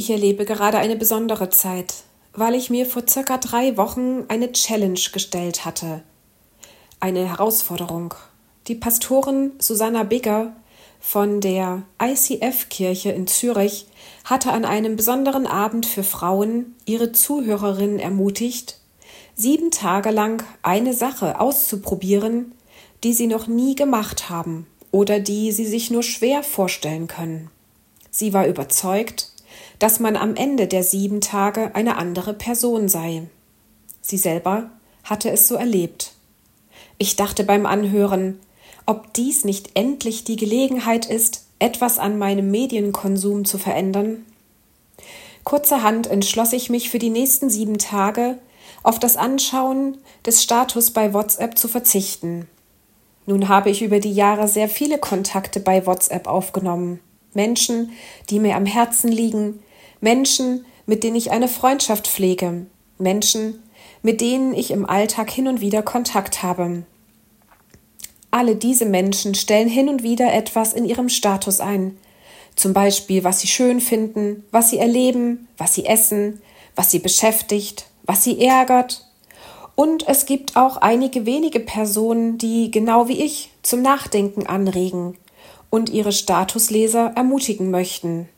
Ich erlebe gerade eine besondere Zeit, weil ich mir vor circa drei Wochen eine Challenge gestellt hatte. Eine Herausforderung. Die Pastorin Susanna Bigger von der ICF-Kirche in Zürich hatte an einem besonderen Abend für Frauen ihre Zuhörerinnen ermutigt, sieben Tage lang eine Sache auszuprobieren, die sie noch nie gemacht haben oder die sie sich nur schwer vorstellen können. Sie war überzeugt, dass man am Ende der sieben Tage eine andere Person sei. Sie selber hatte es so erlebt. Ich dachte beim Anhören, ob dies nicht endlich die Gelegenheit ist, etwas an meinem Medienkonsum zu verändern? Kurzerhand entschloss ich mich für die nächsten sieben Tage auf das Anschauen des Status bei WhatsApp zu verzichten. Nun habe ich über die Jahre sehr viele Kontakte bei WhatsApp aufgenommen. Menschen, die mir am Herzen liegen, Menschen, mit denen ich eine Freundschaft pflege, Menschen, mit denen ich im Alltag hin und wieder Kontakt habe. Alle diese Menschen stellen hin und wieder etwas in ihrem Status ein, zum Beispiel was sie schön finden, was sie erleben, was sie essen, was sie beschäftigt, was sie ärgert. Und es gibt auch einige wenige Personen, die genau wie ich zum Nachdenken anregen und ihre Statusleser ermutigen möchten.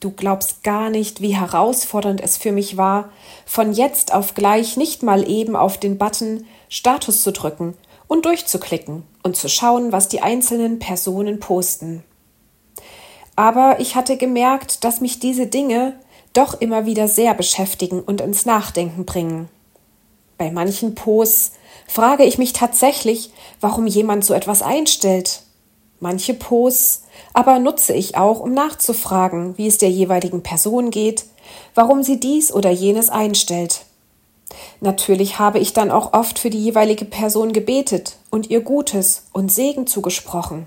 Du glaubst gar nicht, wie herausfordernd es für mich war, von jetzt auf gleich nicht mal eben auf den Button Status zu drücken und durchzuklicken und zu schauen, was die einzelnen Personen posten. Aber ich hatte gemerkt, dass mich diese Dinge doch immer wieder sehr beschäftigen und ins Nachdenken bringen. Bei manchen Posts frage ich mich tatsächlich, warum jemand so etwas einstellt. Manche Posts aber nutze ich auch, um nachzufragen, wie es der jeweiligen Person geht, warum sie dies oder jenes einstellt. Natürlich habe ich dann auch oft für die jeweilige Person gebetet und ihr Gutes und Segen zugesprochen.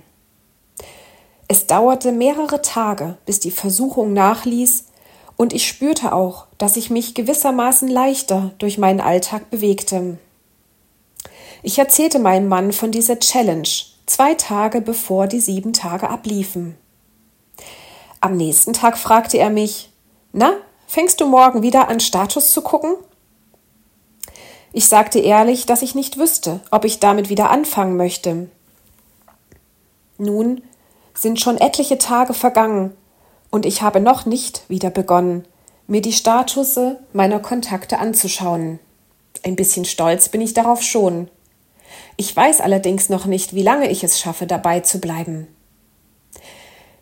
Es dauerte mehrere Tage, bis die Versuchung nachließ, und ich spürte auch, dass ich mich gewissermaßen leichter durch meinen Alltag bewegte. Ich erzählte meinem Mann von dieser Challenge, zwei Tage bevor die sieben Tage abliefen. Am nächsten Tag fragte er mich, na, fängst du morgen wieder an Status zu gucken? Ich sagte ehrlich, dass ich nicht wüsste, ob ich damit wieder anfangen möchte. Nun sind schon etliche Tage vergangen und ich habe noch nicht wieder begonnen, mir die Statusse meiner Kontakte anzuschauen. Ein bisschen stolz bin ich darauf schon. Ich weiß allerdings noch nicht, wie lange ich es schaffe, dabei zu bleiben.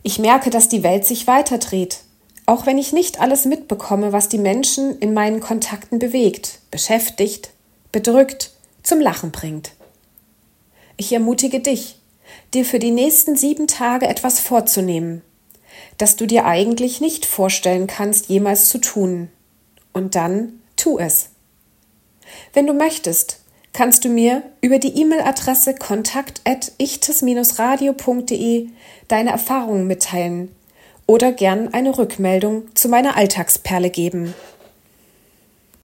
Ich merke, dass die Welt sich weiterdreht, auch wenn ich nicht alles mitbekomme, was die Menschen in meinen Kontakten bewegt, beschäftigt, bedrückt, zum Lachen bringt. Ich ermutige dich, dir für die nächsten sieben Tage etwas vorzunehmen, das du dir eigentlich nicht vorstellen kannst, jemals zu tun. Und dann tu es. Wenn du möchtest, kannst du mir über die E-Mail-Adresse kontakt.ichtes-radio.de deine Erfahrungen mitteilen oder gern eine Rückmeldung zu meiner Alltagsperle geben.